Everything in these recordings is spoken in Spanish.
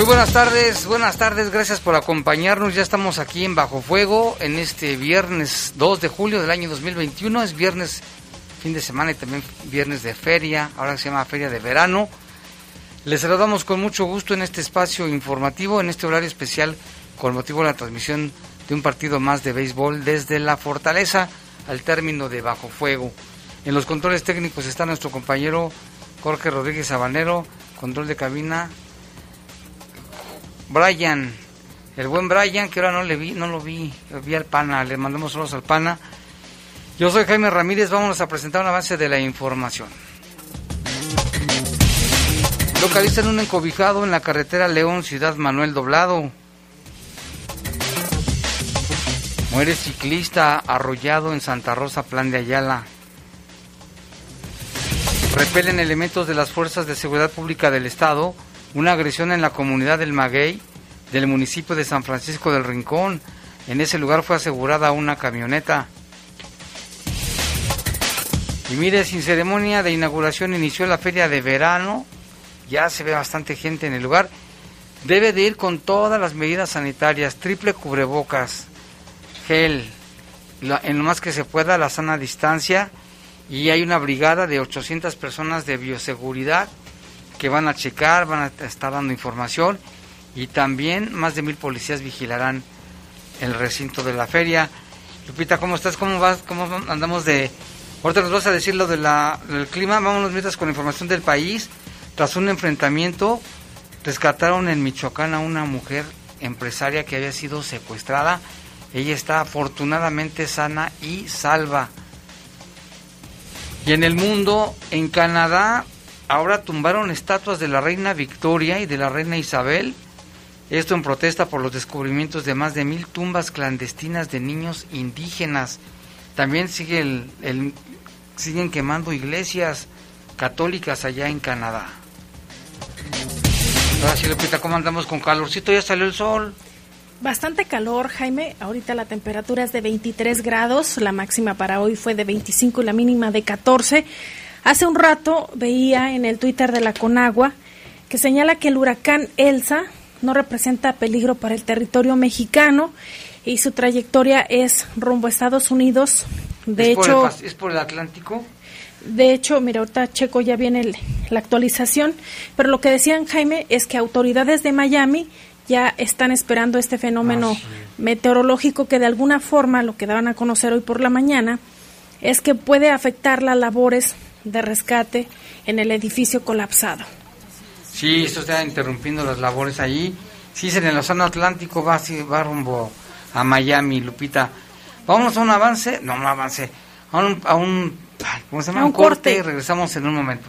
Muy buenas tardes, buenas tardes, gracias por acompañarnos. Ya estamos aquí en Bajo Fuego en este viernes 2 de julio del año 2021. Es viernes, fin de semana y también viernes de feria, ahora se llama Feria de Verano. Les saludamos con mucho gusto en este espacio informativo, en este horario especial con motivo de la transmisión de un partido más de béisbol desde la fortaleza al término de Bajo Fuego. En los controles técnicos está nuestro compañero Jorge Rodríguez Sabanero, control de cabina Brian, el buen Brian, que ahora no le vi, no lo vi, vi al pana, le mandamos saludos al pana. Yo soy Jaime Ramírez, vámonos a presentar un avance de la información. Localizan un encobijado en la carretera León, Ciudad Manuel Doblado. Muere ciclista arrollado en Santa Rosa, Plan de Ayala. Repelen elementos de las Fuerzas de Seguridad Pública del Estado una agresión en la comunidad del Maguey del municipio de San Francisco del Rincón. En ese lugar fue asegurada una camioneta. Y mire, sin ceremonia de inauguración inició la feria de verano. Ya se ve bastante gente en el lugar. Debe de ir con todas las medidas sanitarias, triple cubrebocas, gel, en lo más que se pueda, la sana distancia. Y hay una brigada de 800 personas de bioseguridad que van a checar, van a estar dando información y también más de mil policías vigilarán el recinto de la feria. Lupita, ¿cómo estás? ¿Cómo vas? ¿Cómo andamos de...? Ahorita nos vas a decir lo de la, del clima. Vámonos mientras con información del país. Tras un enfrentamiento, rescataron en Michoacán a una mujer empresaria que había sido secuestrada. Ella está afortunadamente sana y salva. Y en el mundo, en Canadá, ahora tumbaron estatuas de la reina Victoria y de la reina Isabel. Esto en protesta por los descubrimientos de más de mil tumbas clandestinas de niños indígenas. También sigue el, siguen quemando iglesias católicas allá en Canadá. Sí, Lupita, ¿cómo andamos con calorcito? Ya salió el sol. Bastante calor, Jaime. Ahorita la temperatura es de 23 grados. La máxima para hoy fue de 25 y la mínima de 14. Hace un rato veía en el Twitter de la Conagua que señala que el huracán Elsa no representa peligro para el territorio mexicano y su trayectoria es rumbo a Estados Unidos. De hecho, ¿es por el Atlántico? De hecho, mira, ahorita Checo ya viene la actualización, pero lo que decían Jaime es que autoridades de Miami ya están esperando este fenómeno ah, meteorológico que de alguna forma, lo que daban a conocer hoy por la mañana, es que puede afectar las labores de rescate en el edificio colapsado. Sí, esto está interrumpiendo las labores allí. Sí, en el Océano Atlántico, va, va rumbo a Miami, Lupita. Vamos a un avance, no, un avance, a un, a un, ¿cómo se llama? un, corte y regresamos en un momento.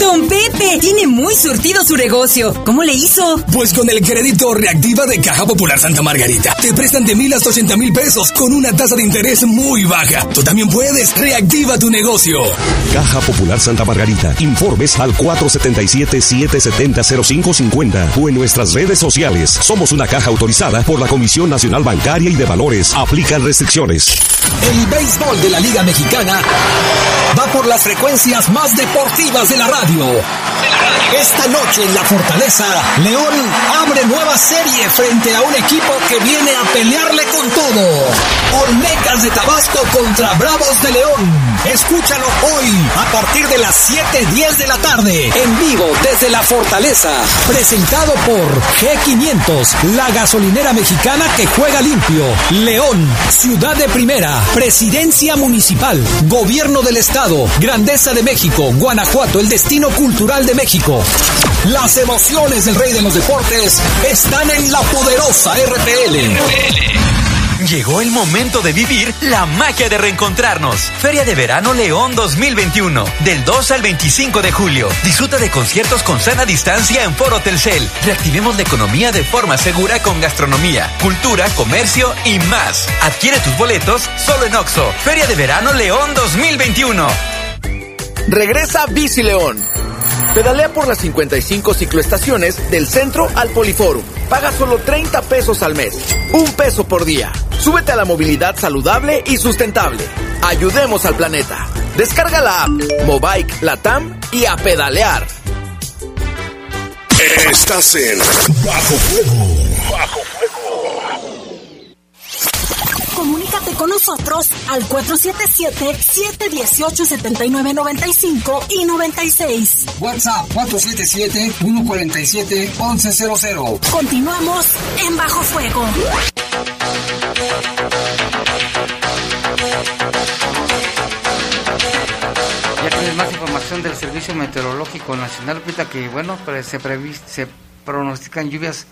Don Pepe tiene muy surtido su negocio. ¿Cómo le hizo? Pues con el crédito reactiva de Caja Popular Santa Margarita. Te prestan de mil hasta ochenta mil pesos con una tasa de interés muy baja. Tú también puedes. Reactiva tu negocio. Caja Popular Santa Margarita. Informes al 477-770-0550 o en nuestras redes sociales. Somos una caja autorizada por la Comisión Nacional Bancaria y de Valores. Aplican restricciones. El béisbol de la Liga Mexicana va por las frecuencias más deportivas de la radio Esta noche en la Fortaleza, León abre nueva serie frente a un equipo que viene a pelearle con todo. Olmecas de Tabasco contra Bravos de León. Escúchalo hoy a partir de las 7:10 de la tarde en vivo desde la Fortaleza. Presentado por G500, la gasolinera mexicana que juega limpio. León, ciudad de primera, presidencia municipal, gobierno del estado, grandeza de México, Guanajuato, el destino cultural de México. Las emociones del rey de los deportes están en la poderosa RPL. Llegó el momento de vivir la magia de reencontrarnos. Feria de Verano León 2021. Del 2 al 25 de julio. Disfruta de conciertos con sana distancia en Foro Telcel. Reactivemos la economía de forma segura con gastronomía, cultura, comercio y más. Adquiere tus boletos solo en Oxo. Feria de Verano León 2021. Regresa Bici León. Pedalea por las 55 cicloestaciones del centro al Poliforum. Paga solo 30 pesos al mes. Un peso por día. Súbete a la movilidad saludable y sustentable. Ayudemos al planeta. Descarga la app Mobike Latam y a pedalear. Estás en Bajo Fuego. Bajo Comunícate con nosotros al 477-718-7995 y 96. WhatsApp 477-147-1100. Continuamos en Bajo Fuego. Del Servicio Meteorológico Nacional, ahorita que bueno, se, se pronostican lluvias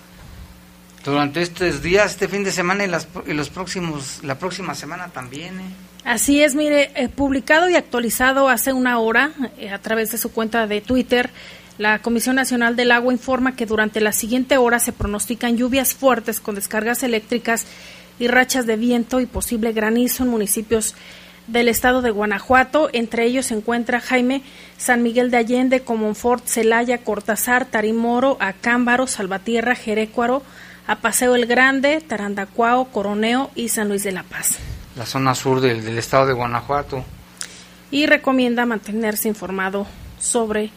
durante estos días, este fin de semana y, las, y los próximos, la próxima semana también. ¿eh? Así es, mire, eh, publicado y actualizado hace una hora eh, a través de su cuenta de Twitter, la Comisión Nacional del Agua informa que durante la siguiente hora se pronostican lluvias fuertes con descargas eléctricas y rachas de viento y posible granizo en municipios del estado de Guanajuato. Entre ellos se encuentra Jaime, San Miguel de Allende, Comonfort, Celaya, Cortázar, Tarimoro, Acámbaro, Salvatierra, Jerécuaro, Apaseo el Grande, Tarandacuao, Coroneo y San Luis de la Paz. La zona sur del, del estado de Guanajuato. y recomienda mantenerse informado sobre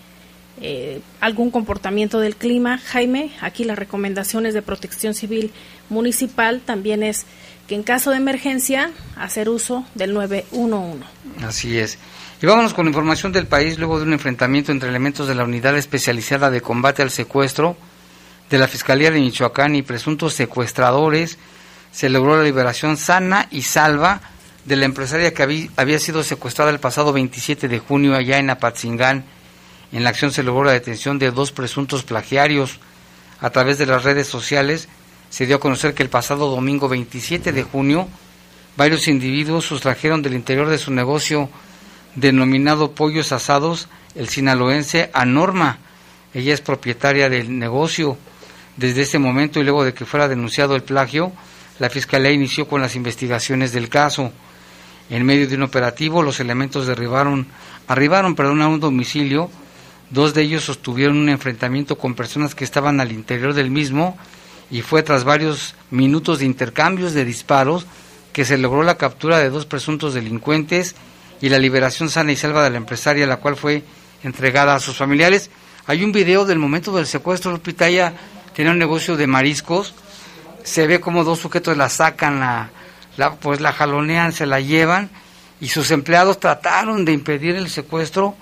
eh, algún comportamiento del clima. Jaime, aquí las recomendaciones de protección civil municipal también es que en caso de emergencia hacer uso del 911. Así es. Y vámonos con información del país luego de un enfrentamiento entre elementos de la Unidad Especializada de Combate al Secuestro de la Fiscalía de Michoacán y presuntos secuestradores. Se logró la liberación sana y salva de la empresaria que habí- había sido secuestrada el pasado 27 de junio allá en Apatzingán. En la acción se logró la detención de dos presuntos plagiarios. A través de las redes sociales se dio a conocer que el pasado domingo 27 de junio varios individuos sustrajeron del interior de su negocio denominado Pollos Asados el sinaloense a Norma. Ella es propietaria del negocio. Desde ese momento y luego de que fuera denunciado el plagio, la Fiscalía inició con las investigaciones del caso. En medio de un operativo, los elementos derribaron, arribaron perdón, a un domicilio. Dos de ellos sostuvieron un enfrentamiento con personas que estaban al interior del mismo y fue tras varios minutos de intercambios de disparos que se logró la captura de dos presuntos delincuentes y la liberación sana y salva de la empresaria, la cual fue entregada a sus familiares. Hay un video del momento del secuestro. Lupita ella tenía un negocio de mariscos. Se ve como dos sujetos la sacan, la, la, pues la jalonean, se la llevan y sus empleados trataron de impedir el secuestro.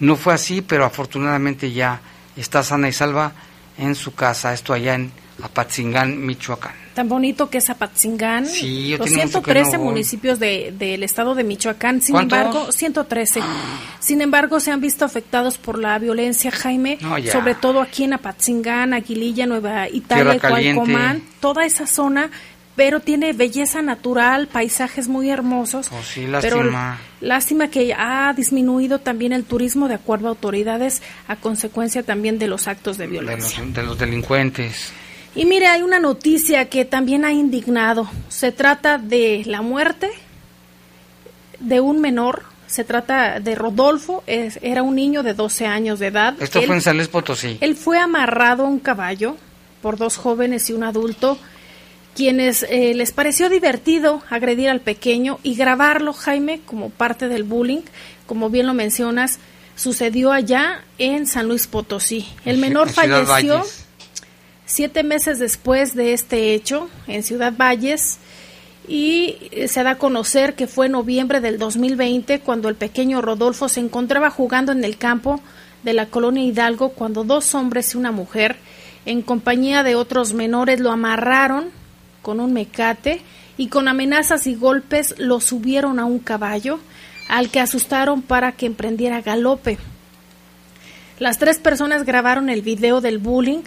No fue así, pero afortunadamente ya está sana y salva en su casa. Esto allá en Apatzingán, Michoacán. Tan bonito que es Apatzingán. Sí, yo los tenía mucho que 113 no municipios de- del estado de Michoacán, sin ¿Cuántos? embargo, 113. Sin embargo, se han visto afectados por la violencia, Jaime, No, sobre todo aquí en Apatzingán, Aguililla, Nueva Italia. Cualcomán, toda esa zona, pero tiene belleza natural, paisajes muy hermosos. Oh, sí, Pero lástima. lástima que ha disminuido también el turismo de acuerdo a autoridades a consecuencia también de los actos de De violencia. los, de los delincuentes. Y mire, hay una noticia que también ha indignado. Se trata de la muerte de un menor. Se trata de Rodolfo. es- era un niño de 12 años de edad. Esto Él- fue en San Luis Potosí. él fue amarrado a un caballo por dos jóvenes y un adulto, quienes eh, les pareció divertido agredir al pequeño y grabarlo, Jaime, como parte del bullying. Como bien lo mencionas, sucedió allá en San Luis Potosí. El menor falleció siete meses después de este hecho en Ciudad Valles y se da a conocer que fue en noviembre del 2020 cuando el pequeño Rodolfo se encontraba jugando en el campo de la colonia Hidalgo cuando dos hombres y una mujer en compañía de otros menores lo amarraron con un mecate y con amenazas y golpes lo subieron a un caballo al que asustaron para que emprendiera galope. Las tres personas grabaron el video del bullying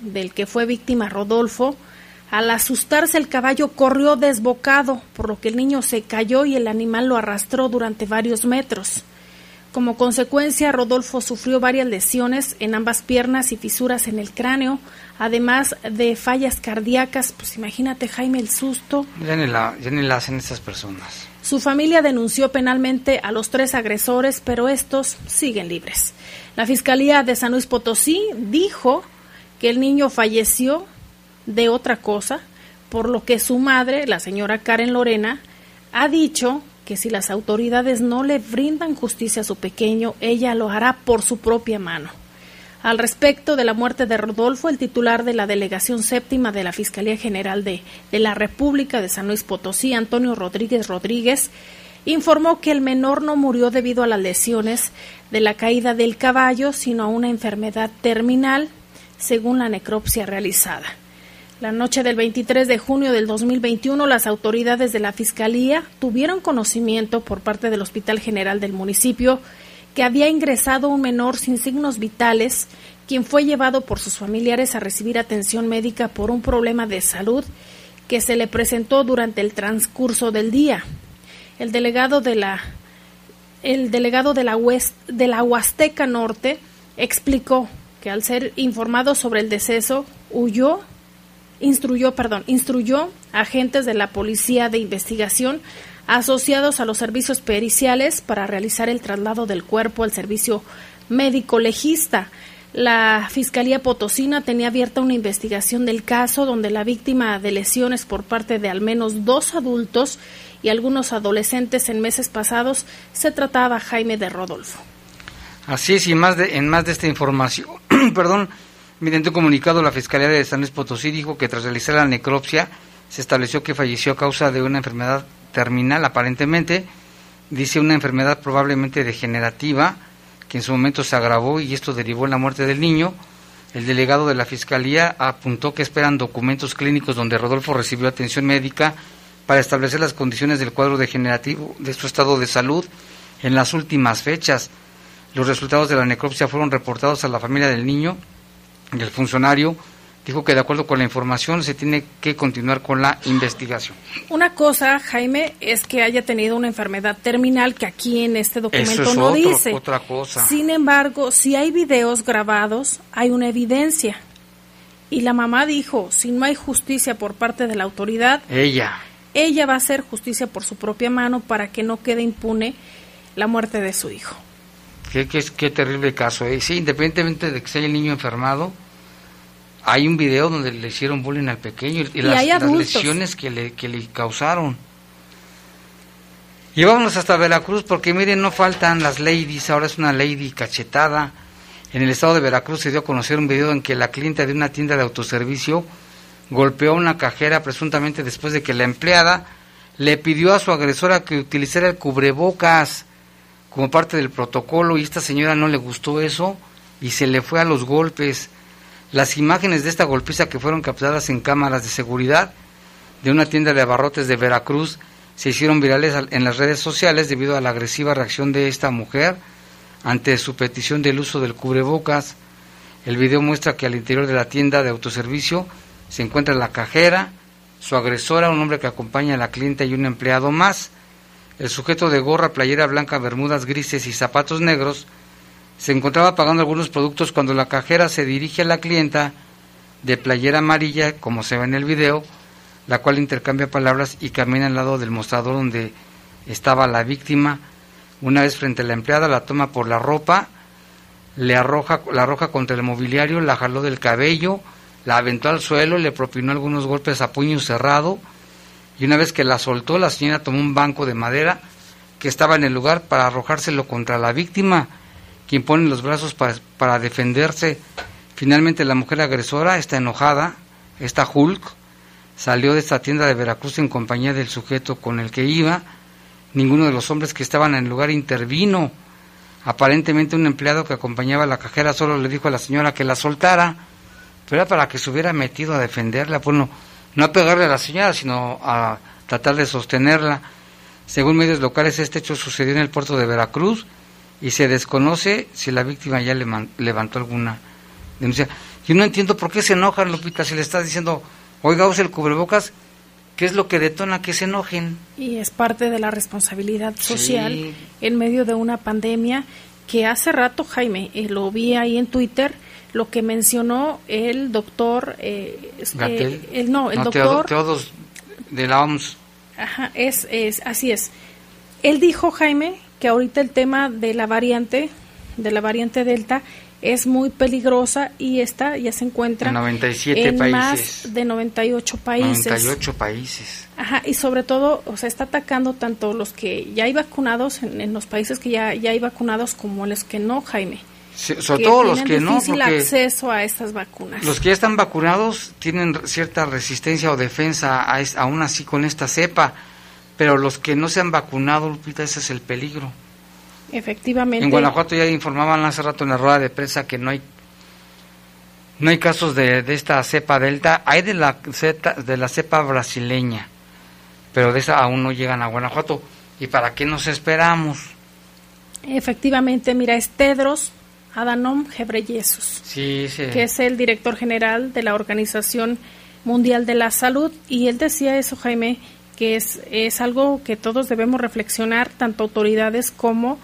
del que fue víctima Rodolfo. Al asustarse el caballo corrió desbocado, por lo que el niño se cayó y el animal lo arrastró durante varios metros. Como consecuencia, Rodolfo sufrió varias lesiones en ambas piernas y fisuras en el cráneo, además de fallas cardíacas. Pues imagínate, Jaime, el susto. Ya ni la, ya ni la hacen estas personas. Su familia denunció penalmente a los tres agresores, pero estos siguen libres. La Fiscalía de San Luis Potosí dijo que el niño falleció de otra cosa, por lo que su madre, la señora Karen Lorena, ha dicho que si las autoridades no le brindan justicia a su pequeño, ella lo hará por su propia mano. Al respecto de la muerte de Rodolfo, el titular de la Delegación Séptima de la Fiscalía General de, de la República de San Luis Potosí, Antonio Rodríguez Rodríguez, informó que el menor no murió debido a las lesiones de la caída del caballo, sino a una enfermedad terminal, según la necropsia realizada. La noche del 23 de junio del 2021, las autoridades de la Fiscalía tuvieron conocimiento por parte del Hospital General del municipio que había ingresado un menor sin signos vitales, quien fue llevado por sus familiares a recibir atención médica por un problema de salud que se le presentó durante el transcurso del día. El delegado de la el delegado de la, de la Huasteca Norte explicó que al ser informado sobre el deceso huyó instruyó, perdón, instruyó agentes de la Policía de Investigación asociados a los servicios periciales para realizar el traslado del cuerpo al servicio médico legista. La Fiscalía Potosina tenía abierta una investigación del caso donde la víctima de lesiones por parte de al menos dos adultos y algunos adolescentes en meses pasados se trataba Jaime de Rodolfo. Así es, y más de, en más de esta información, perdón, mediante un comunicado la Fiscalía de San Luis Potosí dijo que tras realizar la necropsia se estableció que falleció a causa de una enfermedad terminal aparentemente, dice una enfermedad probablemente degenerativa que en su momento se agravó y esto derivó en la muerte del niño. El delegado de la Fiscalía apuntó que esperan documentos clínicos donde Rodolfo recibió atención médica para establecer las condiciones del cuadro degenerativo de su estado de salud en las últimas fechas. Los resultados de la necropsia fueron reportados a la familia del niño el funcionario dijo que de acuerdo con la información se tiene que continuar con la investigación. Una cosa, Jaime, es que haya tenido una enfermedad terminal que aquí en este documento no dice. Otra cosa. Sin embargo, si hay videos grabados, hay una evidencia. Y la mamá dijo, si no hay justicia por parte de la autoridad, ella, ella va a hacer justicia por su propia mano para que no quede impune la muerte de su hijo. Qué, qué, qué terrible caso. ¿eh? Sí, independientemente de que sea el niño enfermado, hay un video donde le hicieron bullying al pequeño y, las, lesiones que le, que le causaron. Y vámonos hasta Veracruz porque miren, no faltan las ladies, ahora es una lady cachetada. En el estado de Veracruz se dio a conocer un video en que la clienta de una tienda de autoservicio golpeó a una cajera presuntamente después de que la empleada le pidió a su agresora que utilizara el cubrebocas como parte del protocolo y esta señora no le gustó eso y se le fue a los golpes. Las imágenes de esta golpiza que fueron captadas en cámaras de seguridad de una tienda de abarrotes de Veracruz se hicieron virales en las redes sociales debido a la agresiva reacción de esta mujer ante su petición del uso del cubrebocas. El video muestra que al interior de la tienda de autoservicio se encuentra la cajera, su agresora, un hombre que acompaña a la clienta y un empleado más. El sujeto de gorra, playera blanca, bermudas grises y zapatos negros se encontraba pagando algunos productos cuando la cajera se dirige a la clienta de playera amarilla, como se ve en el video, la cual intercambia palabras y camina al lado del mostrador donde estaba la víctima. Una vez frente a la empleada, la toma por la ropa, le arroja, la arroja contra el mobiliario, la jaló del cabello, la aventó al suelo, le propinó algunos golpes a puño cerrado y una vez que la soltó, la señora tomó un banco de madera que estaba en el lugar para arrojárselo contra la víctima quien pone los brazos para defenderse. Finalmente la mujer agresora está enojada, esta Hulk, salió de esta tienda de Veracruz en compañía del sujeto con el que iba. Ninguno de los hombres que estaban en el lugar intervino. Aparentemente un empleado que acompañaba a la cajera solo le dijo a la señora que la soltara, pero era para que se hubiera metido a defenderla, pues no, a pegarle a la señora, sino a tratar de sostenerla. Según medios locales, este hecho sucedió en el puerto de Veracruz y se desconoce si la víctima ya le levantó alguna denuncia. Yo no entiendo por qué se enojan, Lupita, si le estás diciendo, oiga, use el cubrebocas, ¿qué es lo que detona que se enojen? Y es parte de la responsabilidad social en medio de una pandemia que hace rato, Jaime, eh, lo vi ahí en Twitter, lo que mencionó el doctor, eh, eh el, no, el doctor... Todos de la OMS. Ajá, es, es, así es. Él dijo, Jaime, que ahorita el tema de la variante, de la variante Delta, es muy peligrosa y esta ya se encuentra en 97 en países. más de 98 países. 98 países. Ajá, y sobre todo, o sea, está atacando tanto los que ya hay vacunados en, los países que ya, ya hay vacunados como los que no, Jaime. Sobre todo los que no, porque acceso a estas vacunas. Los que ya están vacunados tienen cierta resistencia o defensa a, aún así con esta cepa, pero los que no se han vacunado, Lupita, ese es el peligro. Efectivamente. En Guanajuato ya informaban hace rato en la rueda de prensa que no hay no hay casos de, de esta cepa delta, hay de la de la cepa brasileña, pero de esa aún no llegan a Guanajuato. ¿Y para qué nos esperamos? Efectivamente, mira, es Tedros Sí, sí. que es el director general de la Organización Mundial de la Salud, y él decía eso, Jaime, que es, es algo que todos debemos reflexionar, tanto autoridades como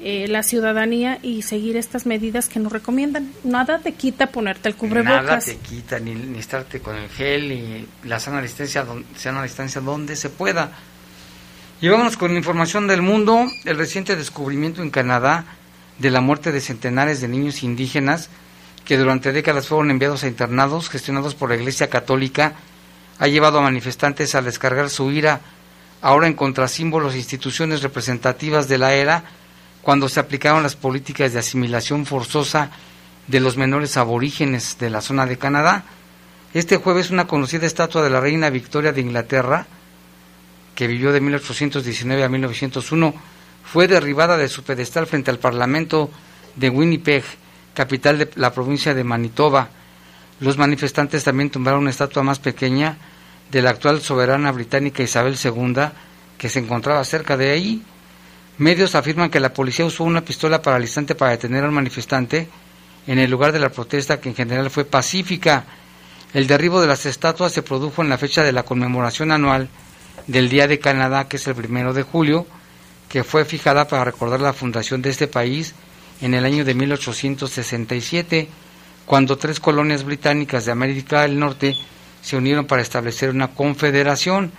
eh, la ciudadanía y seguir estas medidas que nos recomiendan. Nada te quita ponerte el cubrebocas. Nada te quita, ni, ni estarte con el gel, y la sana distancia, sana distancia donde se pueda. Y vámonos con información del mundo. El reciente descubrimiento en Canadá de la muerte de centenares de niños indígenas que durante décadas fueron enviados a internados gestionados por la Iglesia Católica ha llevado a manifestantes a descargar su ira ahora en contrasímbolos e instituciones representativas de la era cuando se aplicaron las políticas de asimilación forzosa de los menores aborígenes de la zona de Canadá. Este jueves una conocida estatua de la reina Victoria de Inglaterra, que vivió de 1819 a 1901, fue derribada de su pedestal frente al Parlamento de Winnipeg, capital de la provincia de Manitoba. Los manifestantes también tumbaron una estatua más pequeña de la actual soberana británica Isabel II, que se encontraba cerca de ahí. Medios afirman que la policía usó una pistola paralizante para detener al manifestante en el lugar de la protesta que en general fue pacífica. El derribo de las estatuas se produjo en la fecha de la conmemoración anual del Día de Canadá, que es el primero de julio, que fue fijada para recordar la fundación de este país en el año de 1867, cuando tres colonias británicas de América del Norte se unieron para establecer una confederación.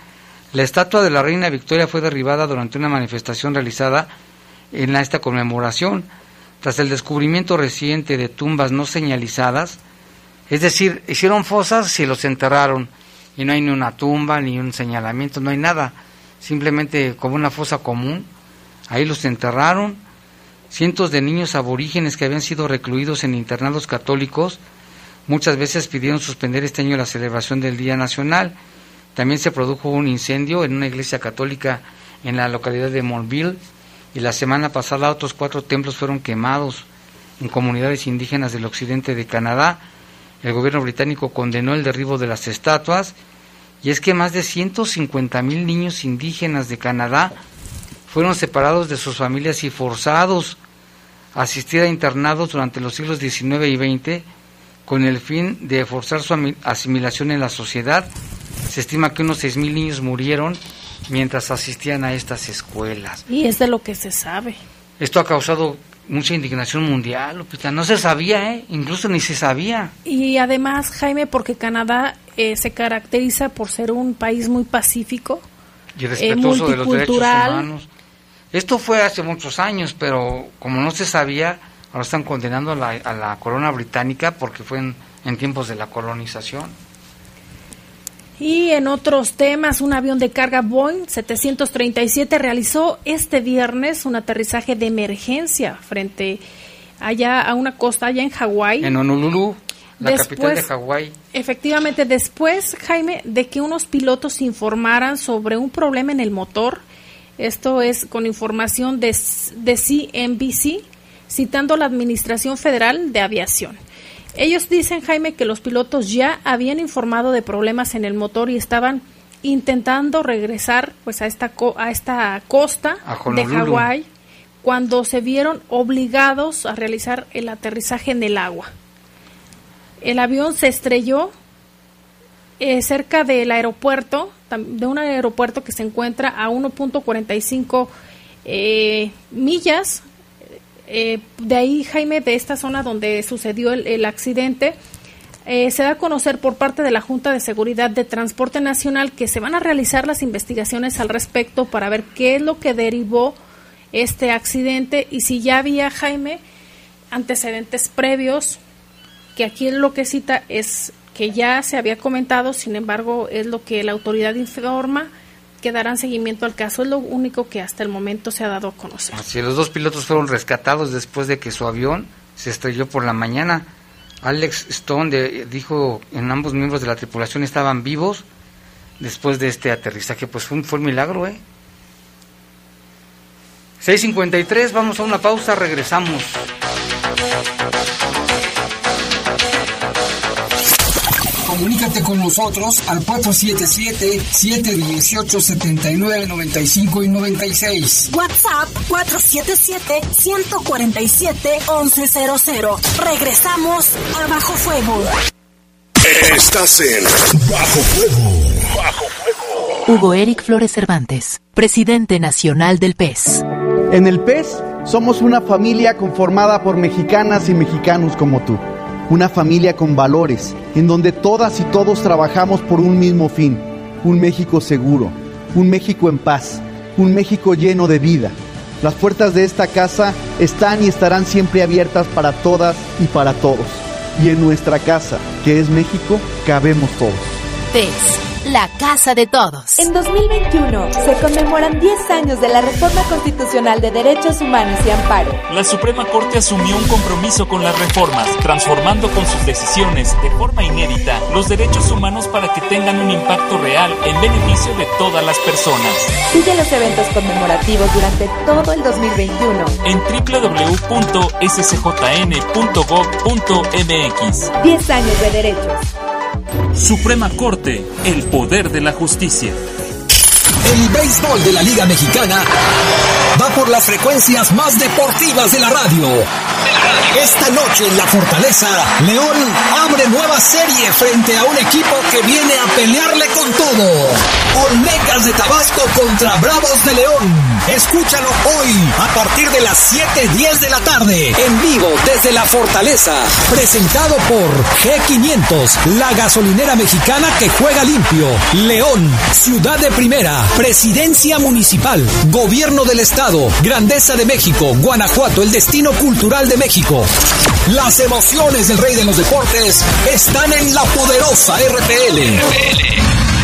La estatua de la reina Victoria fue derribada durante una manifestación realizada en esta conmemoración, tras el descubrimiento reciente de tumbas no señalizadas, es decir, hicieron fosas y los enterraron, y no hay ni una tumba, ni un señalamiento, no hay nada, simplemente como una fosa común, ahí los enterraron, cientos de niños aborígenes que habían sido recluidos en internados católicos, muchas veces pidieron suspender este año la celebración del Día Nacional, también se produjo un incendio en una iglesia católica en la localidad de Montville y la semana pasada otros cuatro templos fueron quemados en comunidades indígenas del occidente de Canadá. El gobierno británico condenó el derribo de las estatuas y es que más de 150 mil niños indígenas de Canadá fueron separados de sus familias y forzados a asistir a internados durante los siglos XIX y XX con el fin de forzar su asimilación en la sociedad se estima que unos 6.000 niños murieron mientras asistían a estas escuelas. Y es de lo que se sabe. Esto ha causado mucha indignación mundial, No se sabía, ¿eh? Incluso ni se sabía. Y además, Jaime, porque Canadá eh, se caracteriza por ser un país muy pacífico. Y respetuoso de los derechos humanos. Esto fue hace muchos años, pero como no se sabía, ahora están condenando a la, corona británica porque fue en tiempos de la colonización. Y en otros temas, un avión de carga Boeing 737 realizó este viernes un aterrizaje de emergencia frente allá a una costa, allá en Hawái. En Honolulu, la capital de Hawái. Efectivamente, después, Jaime, de que unos pilotos informaran sobre un problema en el motor, esto es con información de, de CNBC, citando la Administración Federal de Aviación. Ellos dicen, Jaime, que los pilotos ya habían informado de problemas en el motor y estaban intentando regresar pues a esta a esta costa de Hawái cuando se vieron obligados a realizar el aterrizaje en el agua. El avión se estrelló eh, cerca del aeropuerto, de un aeropuerto que se encuentra a 1.45 eh, millas. Eh, de ahí, Jaime, de esta zona donde sucedió el accidente, eh, se da a conocer por parte de la Junta de Seguridad de Transporte Nacional que se van a realizar las investigaciones al respecto para ver qué es lo que derivó este accidente y si ya había, Jaime, antecedentes previos, que aquí lo que cita es que ya se había comentado, sin embargo, es lo que la autoridad informa que darán seguimiento al caso. Es lo único que hasta el momento se ha dado a conocer. Así, los dos pilotos fueron rescatados después de que su avión se estrelló por la mañana Alex Stone dijo en ambos miembros de la tripulación estaban vivos después de este aterrizaje. Pues fue un, fue un milagro, ¿eh? 6.53, vamos a una pausa, regresamos. Comunícate con nosotros al 477-718-7995 y 96. WhatsApp 477-147-1100. Regresamos a Bajo Fuego. Estás en Bajo Fuego. Bajo Fuego. Hugo Eric Flores Cervantes, presidente nacional del PES. En el PES somos una familia conformada por mexicanas y mexicanos como tú una familia con valores, en donde todas y todos trabajamos por un mismo fin, un México seguro, un México en paz, un México lleno de vida. Las puertas de esta casa están y estarán siempre abiertas para todas y para todos. Y en nuestra casa, que es México, cabemos todos. PES la casa de todos. En 2021 se conmemoran 10 años de la Reforma Constitucional de Derechos Humanos y Amparo. La Suprema Corte asumió un compromiso con las reformas, transformando con sus decisiones de forma inédita los derechos humanos para que tengan un impacto real en beneficio de todas las personas. Sigue los eventos conmemorativos durante todo el 2021 en www.scjn.gov.mx. 10 años de derechos. Suprema Corte, el poder de la justicia. El béisbol de la Liga Mexicana va por las frecuencias más deportivas de la radio. Esta noche en la Fortaleza, León abre nueva serie frente a un equipo que viene a pelearle con todo. Tabasco contra Bravos de León. Escúchalo hoy a partir de las 7:10 de la tarde en vivo desde la Fortaleza. Presentado por G500, la gasolinera mexicana que juega limpio. León, ciudad de primera, presidencia municipal, gobierno del estado, grandeza de México, Guanajuato, el destino cultural de México. Las emociones del rey de los deportes están en la poderosa RPL.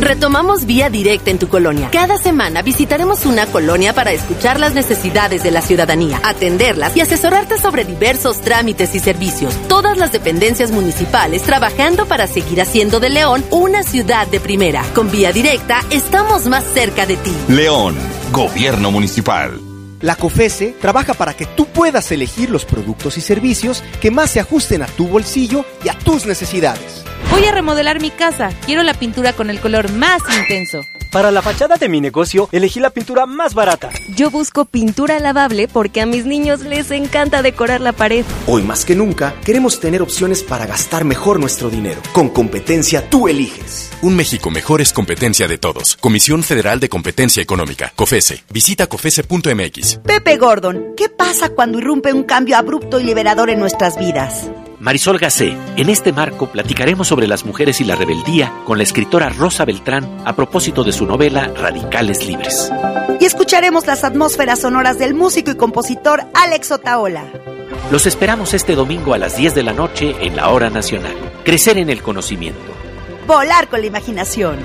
Retomamos Vía Directa en tu colonia. Cada semana visitaremos una colonia para escuchar las necesidades de la ciudadanía, atenderlas y asesorarte sobre diversos trámites y servicios. Todas las dependencias municipales trabajando para seguir haciendo de León una ciudad de primera. Con Vía Directa estamos más cerca de ti. León, Gobierno Municipal. La COFESE trabaja para que tú puedas elegir los productos y servicios que más se ajusten a tu bolsillo y a tus necesidades. Voy a remodelar mi casa. Quiero la pintura con el color más intenso. Para la fachada de mi negocio, elegí la pintura más barata. Yo busco pintura lavable porque a mis niños les encanta decorar la pared. Hoy más que nunca, queremos tener opciones para gastar mejor nuestro dinero. Con competencia, tú eliges. Un México mejor es competencia de todos. Comisión Federal de Competencia Económica. COFESE. Visita COFESE.mx. Pepe Gordon, ¿qué pasa cuando irrumpe un cambio abrupto y liberador en nuestras vidas? Marisol Gacé, en este marco platicaremos sobre las mujeres y la rebeldía con la escritora Rosa Beltrán a propósito de su novela Radicales Libres. Y escucharemos las atmósferas sonoras del músico y compositor Alex Otaola. Los esperamos este domingo a las 10 de la noche en la Hora Nacional. Crecer en el conocimiento. Volar con la imaginación.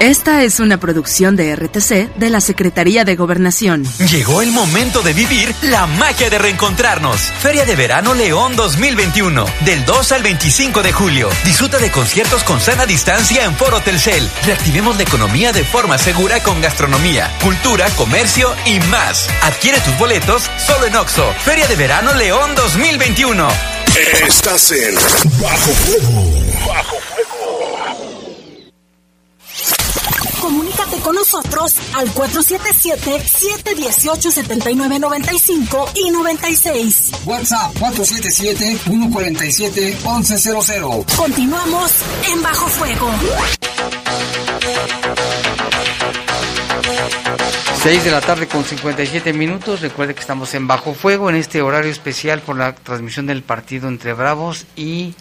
Esta es una producción de RTC de la Secretaría de Gobernación. Llegó el momento de vivir la magia de reencontrarnos. Feria de Verano León 2021, del 2 al 25 de julio. Disfruta de conciertos con sana distancia en Foro Telcel. Reactivemos la economía de forma segura con gastronomía, cultura, comercio y más. Adquiere tus boletos solo en Oxo. Feria de Verano León 2021. Estás en Bajo Fuego. Bajo Comunícate con nosotros al 477-718-7995 y 96. WhatsApp 477-147-1100. Continuamos en Bajo Fuego. 6 de la tarde con 57 minutos. Recuerde que estamos en Bajo Fuego en este horario especial por la transmisión del partido entre Bravos y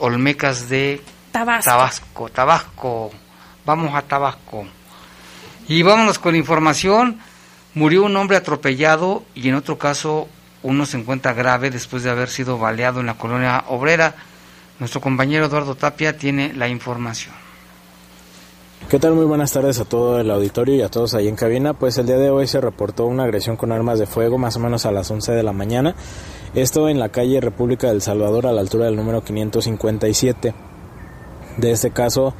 Olmecas de Tabasco. Tabasco. Tabasco. Vamos a Tabasco. Y vámonos con información. Murió un hombre atropellado y en otro caso uno se encuentra grave después de haber sido baleado en la colonia obrera. Nuestro compañero Eduardo Tapia tiene la información. ¿Qué tal? Muy buenas tardes a todo el auditorio y a todos ahí en cabina. Pues el día de hoy se reportó una agresión con armas de fuego más o menos a las 11 de la mañana. Esto en la calle República del Salvador a la altura del número 557. De este caso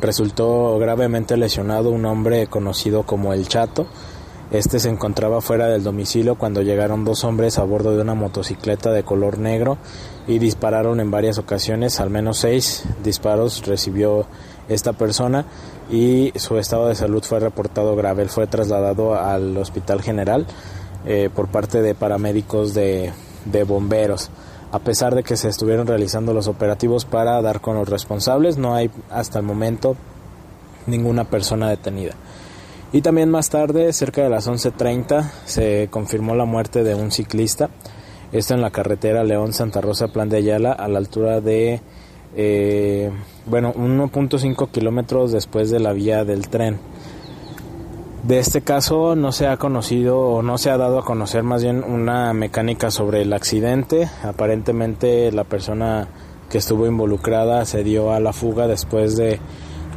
resultó gravemente lesionado un hombre conocido como El Chato. Este se encontraba fuera del domicilio cuando llegaron dos hombres a bordo de una motocicleta de color negro y dispararon en varias ocasiones, al menos seis disparos recibió esta persona y su estado de salud fue reportado grave. Él fue trasladado al Hospital General eh, por parte de paramédicos de, de bomberos. A pesar de que se estuvieron realizando los operativos para dar con los responsables, no hay hasta el momento ninguna persona detenida. Y también más tarde, cerca de las 11.30, se confirmó la muerte de un ciclista. Esto en la carretera León-Santa Rosa, Plan de Ayala, a la altura de, eh, bueno, 1.5 kilómetros después de la vía del tren. De este caso no se ha conocido o no se ha dado a conocer más bien una mecánica sobre el accidente. Aparentemente la persona que estuvo involucrada se dio a la fuga después de,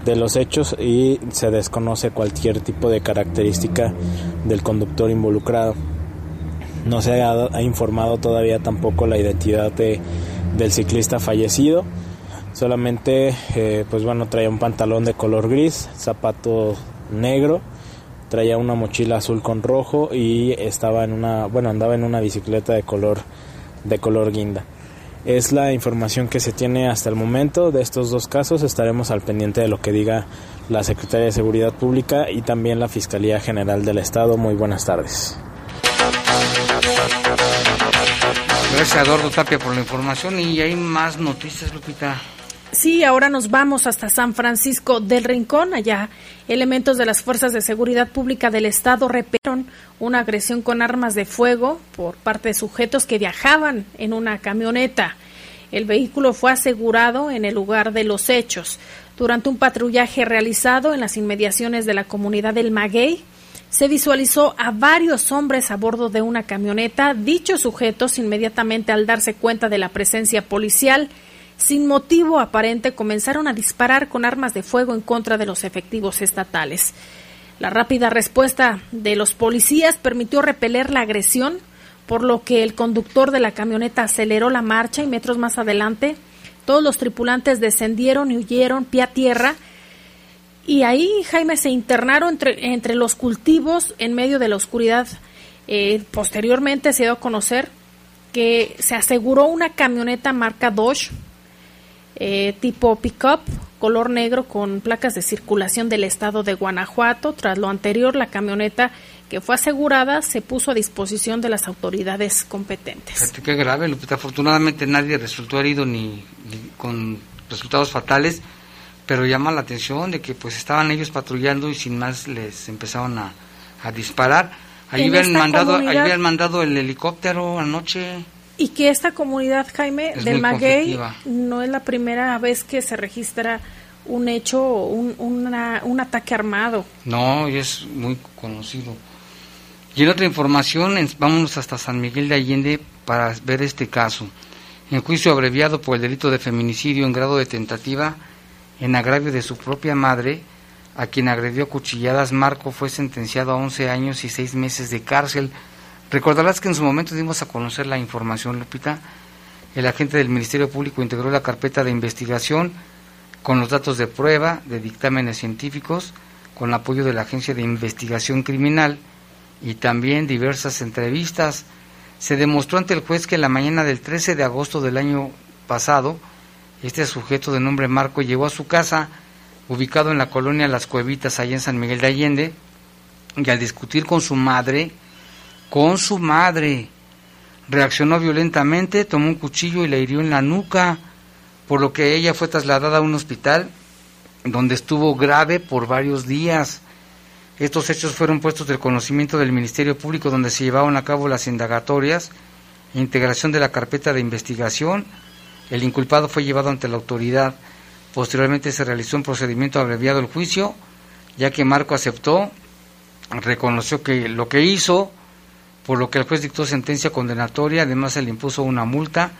de los hechos y se desconoce cualquier tipo de característica del conductor involucrado. No se ha, informado todavía tampoco la identidad de, del ciclista fallecido. Solamente, eh, pues bueno, traía un pantalón de color gris, zapato negro traía una mochila azul con rojo y estaba en una, bueno, andaba en una bicicleta de color de color guinda. Es la información que se tiene hasta el momento de estos dos casos. Estaremos al pendiente de lo que diga la Secretaría de Seguridad Pública y también la Fiscalía General del Estado. Muy buenas tardes. Gracias Eduardo Tapia por la información y hay más noticias, Lupita. Sí, ahora nos vamos hasta San Francisco del Rincón. Allá, elementos de las Fuerzas de Seguridad Pública del Estado repetieron una agresión con armas de fuego por parte de sujetos que viajaban en una camioneta. El vehículo fue asegurado en el lugar de los hechos. Durante un patrullaje realizado en las inmediaciones de la comunidad del Maguey, se visualizó a varios hombres a bordo de una camioneta. Dichos sujetos, inmediatamente al darse cuenta de la presencia policial, sin motivo aparente, comenzaron a disparar con armas de fuego en contra de los efectivos estatales. La rápida respuesta de los policías permitió repeler la agresión, por lo que el conductor de la camioneta aceleró la marcha y metros más adelante todos los tripulantes descendieron y huyeron pie a tierra. Y ahí, Jaime, se internaron entre, entre los cultivos en medio de la oscuridad. Eh, posteriormente se dio a conocer que se aseguró una camioneta marca Dodge eh, tipo pickup color negro con placas de circulación del estado de Guanajuato. Tras lo anterior, la camioneta que fue asegurada se puso a disposición de las autoridades competentes. Qué grave, Lupita. Afortunadamente nadie resultó herido ni, ni con resultados fatales, pero llama la atención de que pues estaban ellos patrullando y sin más les empezaron a, a disparar. Ahí habían, mandado, ahí habían mandado el helicóptero anoche. Y que esta comunidad, Jaime, Es del Maguey, conflictiva. no es la primera vez que se registra un hecho, un, una- un ataque armado. No, es muy conocido. Y en otra información, en- vámonos hasta San Miguel de Allende para ver este caso. En juicio abreviado por el delito de feminicidio en grado de tentativa, en agravio de su propia madre, a quien agredió cuchilladas, Marco fue sentenciado a 11 años y 6 meses de cárcel. Recordarás que en su momento dimos a conocer la información, Lupita. El agente del Ministerio Público integró la carpeta de investigación con los datos de prueba, de dictámenes científicos, con apoyo de la Agencia de Investigación Criminal y también diversas entrevistas. Se demostró ante el juez que la mañana del 13 de agosto del año pasado, este sujeto de nombre Marco llegó a su casa, ubicado en la colonia Las Cuevitas, allá en San Miguel de Allende, y al discutir con su madre, con su madre, reaccionó violentamente, tomó un cuchillo y la hirió en la nuca, por lo que ella fue trasladada a un hospital donde estuvo grave por varios días. Estos hechos fueron puestos del conocimiento del Ministerio Público donde se llevaron a cabo las indagatorias, integración de la carpeta de investigación. El inculpado fue llevado ante la autoridad. Posteriormente se realizó un procedimiento abreviado al juicio, ya que Marco aceptó, reconoció que lo que hizo, por lo que el juez dictó sentencia condenatoria, además se le impuso una multa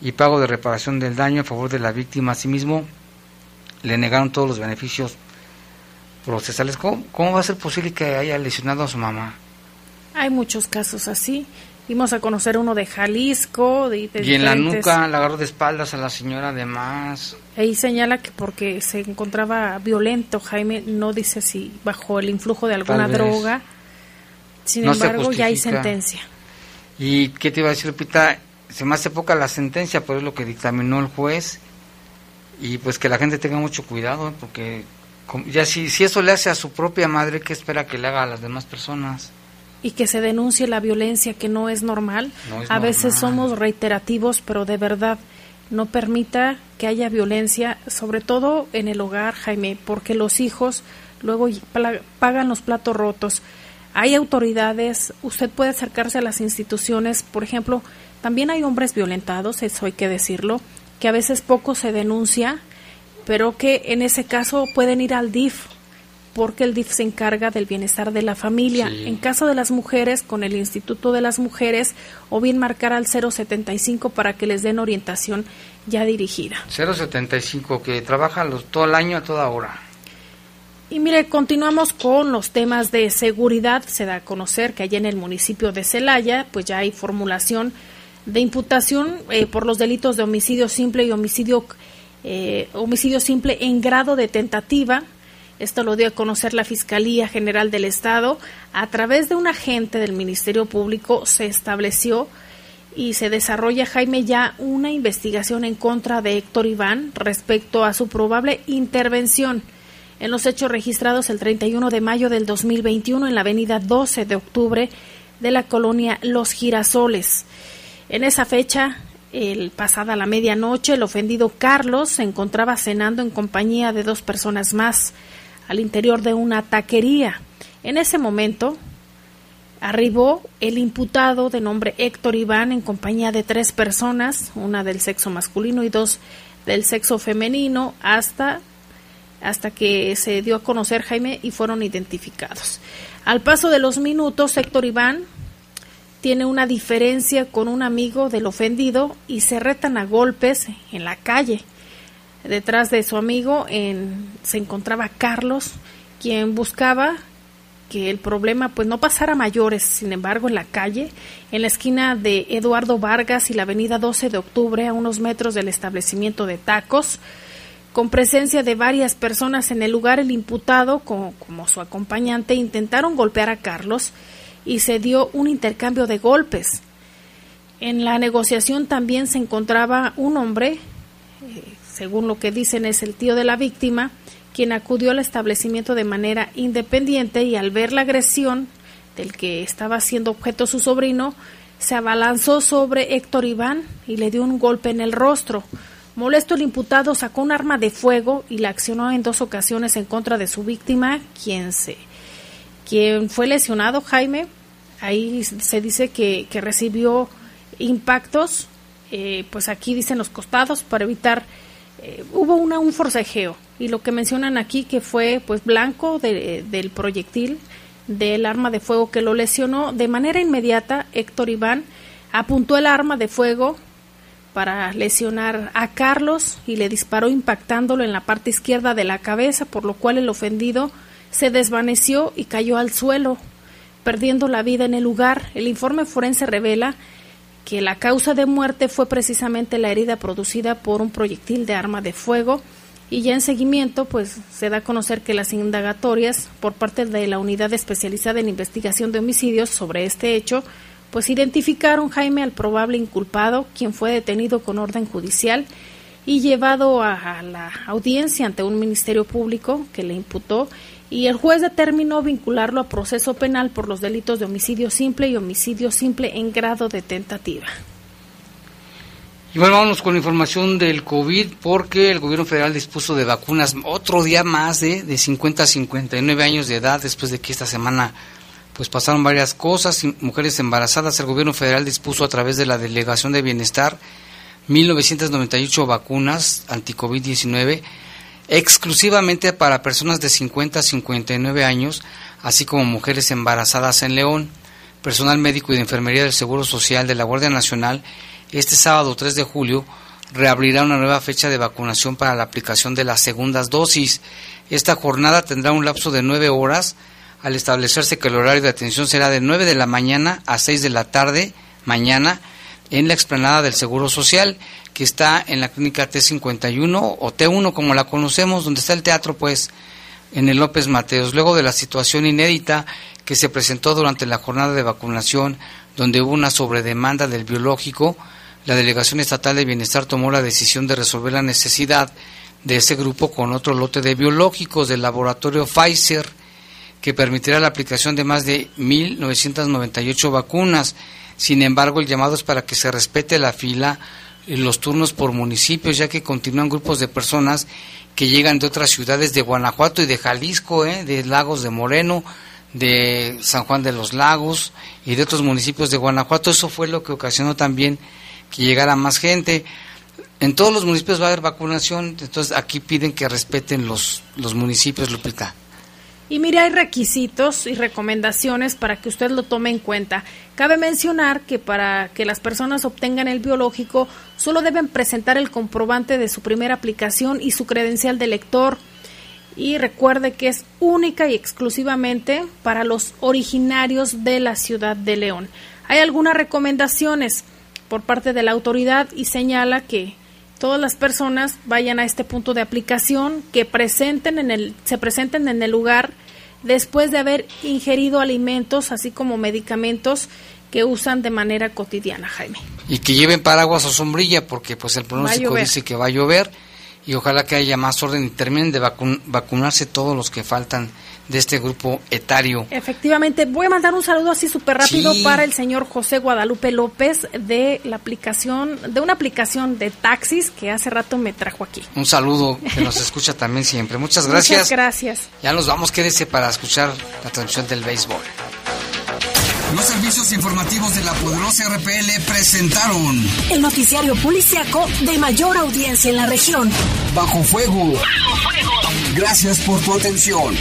y pago de reparación del daño a favor de la víctima. Asimismo, le negaron todos los beneficios procesales. ¿Cómo, cómo va a ser posible que haya lesionado a su mamá? Hay muchos casos así. Vimos a conocer uno de Jalisco. De, de Y en la nuca la agarró de espaldas a la señora además. Ahí señala que porque se encontraba violento, Jaime no dice si bajo el influjo de alguna droga. Sin No se embargo, ya hay sentencia. ¿Y qué te iba a decir, Lupita? Se me hace poca la sentencia, pero es lo que dictaminó el juez. Y pues que la gente tenga mucho cuidado, porque ya si, si eso le hace a su propia madre, ¿qué espera que le haga a las demás personas? Y que se denuncie la violencia que no es normal. No es a veces normal. somos reiterativos, pero de verdad no permita que haya violencia, sobre todo en el hogar, Jaime, porque los hijos luego pagan los platos rotos. Hay autoridades, usted puede acercarse a las instituciones, por ejemplo, también hay hombres violentados, eso hay que decirlo, que a veces poco se denuncia, pero que en ese caso pueden ir al DIF, porque el DIF se encarga del bienestar de la familia. Sí. En caso de las mujeres, con el Instituto de las Mujeres, o bien marcar al 075 para que les den orientación ya dirigida. 075, que trabaja los, todo el año a toda hora. Y mire, continuamos con los temas de seguridad. Se da a conocer que allá en el municipio de Celaya, pues ya hay formulación de imputación eh, por los delitos de homicidio simple y homicidio, eh, homicidio simple en grado de tentativa. Esto lo dio a conocer la Fiscalía General del Estado. A través de un agente del Ministerio Público se estableció y se desarrolla, Jaime, ya una investigación en contra de Héctor Iván respecto a su probable intervención en los hechos registrados el 31 de mayo del 2021 en la avenida 12 de octubre de la colonia Los Girasoles. En esa fecha, el pasada la medianoche, el ofendido Carlos se encontraba cenando en compañía de dos personas más al interior de una taquería. En ese momento, arribó el imputado de nombre Héctor Iván en compañía de tres personas, una del sexo masculino y dos del sexo femenino, hasta hasta que se dio a conocer Jaime y fueron identificados. Al paso de los minutos, Héctor Iván tiene una diferencia con un amigo del ofendido y se retan a golpes en la calle. Detrás de su amigo en- se encontraba Carlos, quien buscaba que el problema pues no pasara a mayores. Sin embargo, en la calle, en la esquina de Eduardo Vargas y la avenida 12 de octubre, a unos metros del establecimiento de tacos, con presencia de varias personas en el lugar, el imputado, co- como, su acompañante, intentaron golpear a Carlos y se dio un intercambio de golpes. En la negociación también se encontraba un hombre eh, según lo que dicen es el tío de la víctima, quien acudió al establecimiento de manera independiente y al ver la agresión del que estaba siendo objeto su sobrino, se abalanzó sobre Héctor Iván y le dio un golpe en el rostro. Molesto el imputado sacó un arma de fuego y la accionó en dos ocasiones en contra de su víctima, quien se quien fue lesionado, Jaime. Ahí se dice que, que recibió impactos, eh, pues aquí dicen los costados para evitar eh, hubo una, un forcejeo y lo que mencionan aquí que fue pues blanco del proyectil del arma de fuego que lo lesionó de manera inmediata Héctor Iván apuntó el arma de fuego para lesionar a Carlos y le disparó impactándolo en la parte izquierda de la cabeza, por lo cual el ofendido se desvaneció y cayó al suelo, perdiendo la vida en el lugar. El informe forense revela que la causa de muerte fue precisamente la herida producida por un proyectil de arma de fuego y ya en seguimiento pues se da a conocer que las indagatorias por parte de la unidad especializada en investigación de homicidios sobre este hecho pues identificaron Jaime al probable inculpado quien fue detenido con orden judicial y llevado a, la audiencia ante un ministerio público que le imputó y el juez determinó vincularlo a proceso penal por los delitos de homicidio simple y homicidio simple en grado de tentativa. Y bueno, vámonos con la información del COVID porque el gobierno federal dispuso de vacunas otro día más de, de 50 a 59 años de edad después de que esta semana pues pasaron varias cosas, mujeres embarazadas, el gobierno federal dispuso a través de la Delegación de Bienestar 1998 vacunas anti-COVID-19 exclusivamente para personas de 50 a 59 años, así como mujeres embarazadas en León. Personal médico y de enfermería del Seguro Social de la Guardia Nacional, este sábado 3 de julio, reabrirá una nueva fecha de vacunación para la aplicación de las segundas dosis. Esta jornada tendrá un lapso de nueve horas, al establecerse que el horario de atención será de 9 de la mañana a 6 de la tarde mañana en la explanada del Seguro Social, que está en la clínica T51 o T1 como la conocemos, donde está el teatro, pues, en el López Mateos. Luego de la situación inédita que se presentó durante la jornada de vacunación, donde hubo una sobredemanda del biológico, la Delegación Estatal de Bienestar tomó la decisión de resolver la necesidad de ese grupo con otro lote de biológicos del laboratorio Pfizer, que permitirá la aplicación de más de 1.998 vacunas sin embargo, el llamado es para que se respete la fila y los turnos por municipios, ya que continúan grupos de personas que llegan de otras ciudades de Guanajuato y de Jalisco, ¿eh? de Lagos de Moreno, de San Juan de los Lagos y de otros municipios de Guanajuato. Eso fue lo que ocasionó también que llegara más gente. En todos los municipios va a haber vacunación, entonces aquí piden que respeten los, los municipios, Lupita. Y mire, hay requisitos y recomendaciones para que usted lo tome en cuenta. Cabe mencionar que para que las personas obtengan el biológico, solo deben presentar el comprobante de su primera aplicación y su credencial de lector. Y recuerde que es única y exclusivamente para los originarios de la ciudad de León. Hay algunas recomendaciones por parte de la autoridad y señala que todas las personas vayan a este punto de aplicación, que presenten en el, se presenten en el lugar después de haber ingerido alimentos, así como medicamentos que usan de manera cotidiana, Jaime. Y que lleven paraguas o sombrilla, porque pues el pronóstico dice que va a llover y ojalá que haya más orden y terminen de vacunarse todos los que faltan de este grupo etario. Efectivamente, voy a mandar un saludo así súper rápido para el señor José Guadalupe López de la aplicación, de una aplicación de taxis que hace rato me trajo aquí. Un saludo que nos escucha también siempre. Muchas gracias. Muchas gracias. Ya nos vamos, quédese para escuchar la transmisión del béisbol. Los servicios informativos de la poderosa RPL presentaron el noticiario policiaco de mayor audiencia en la región. Bajo fuego. Bajo fuego. Gracias por tu atención.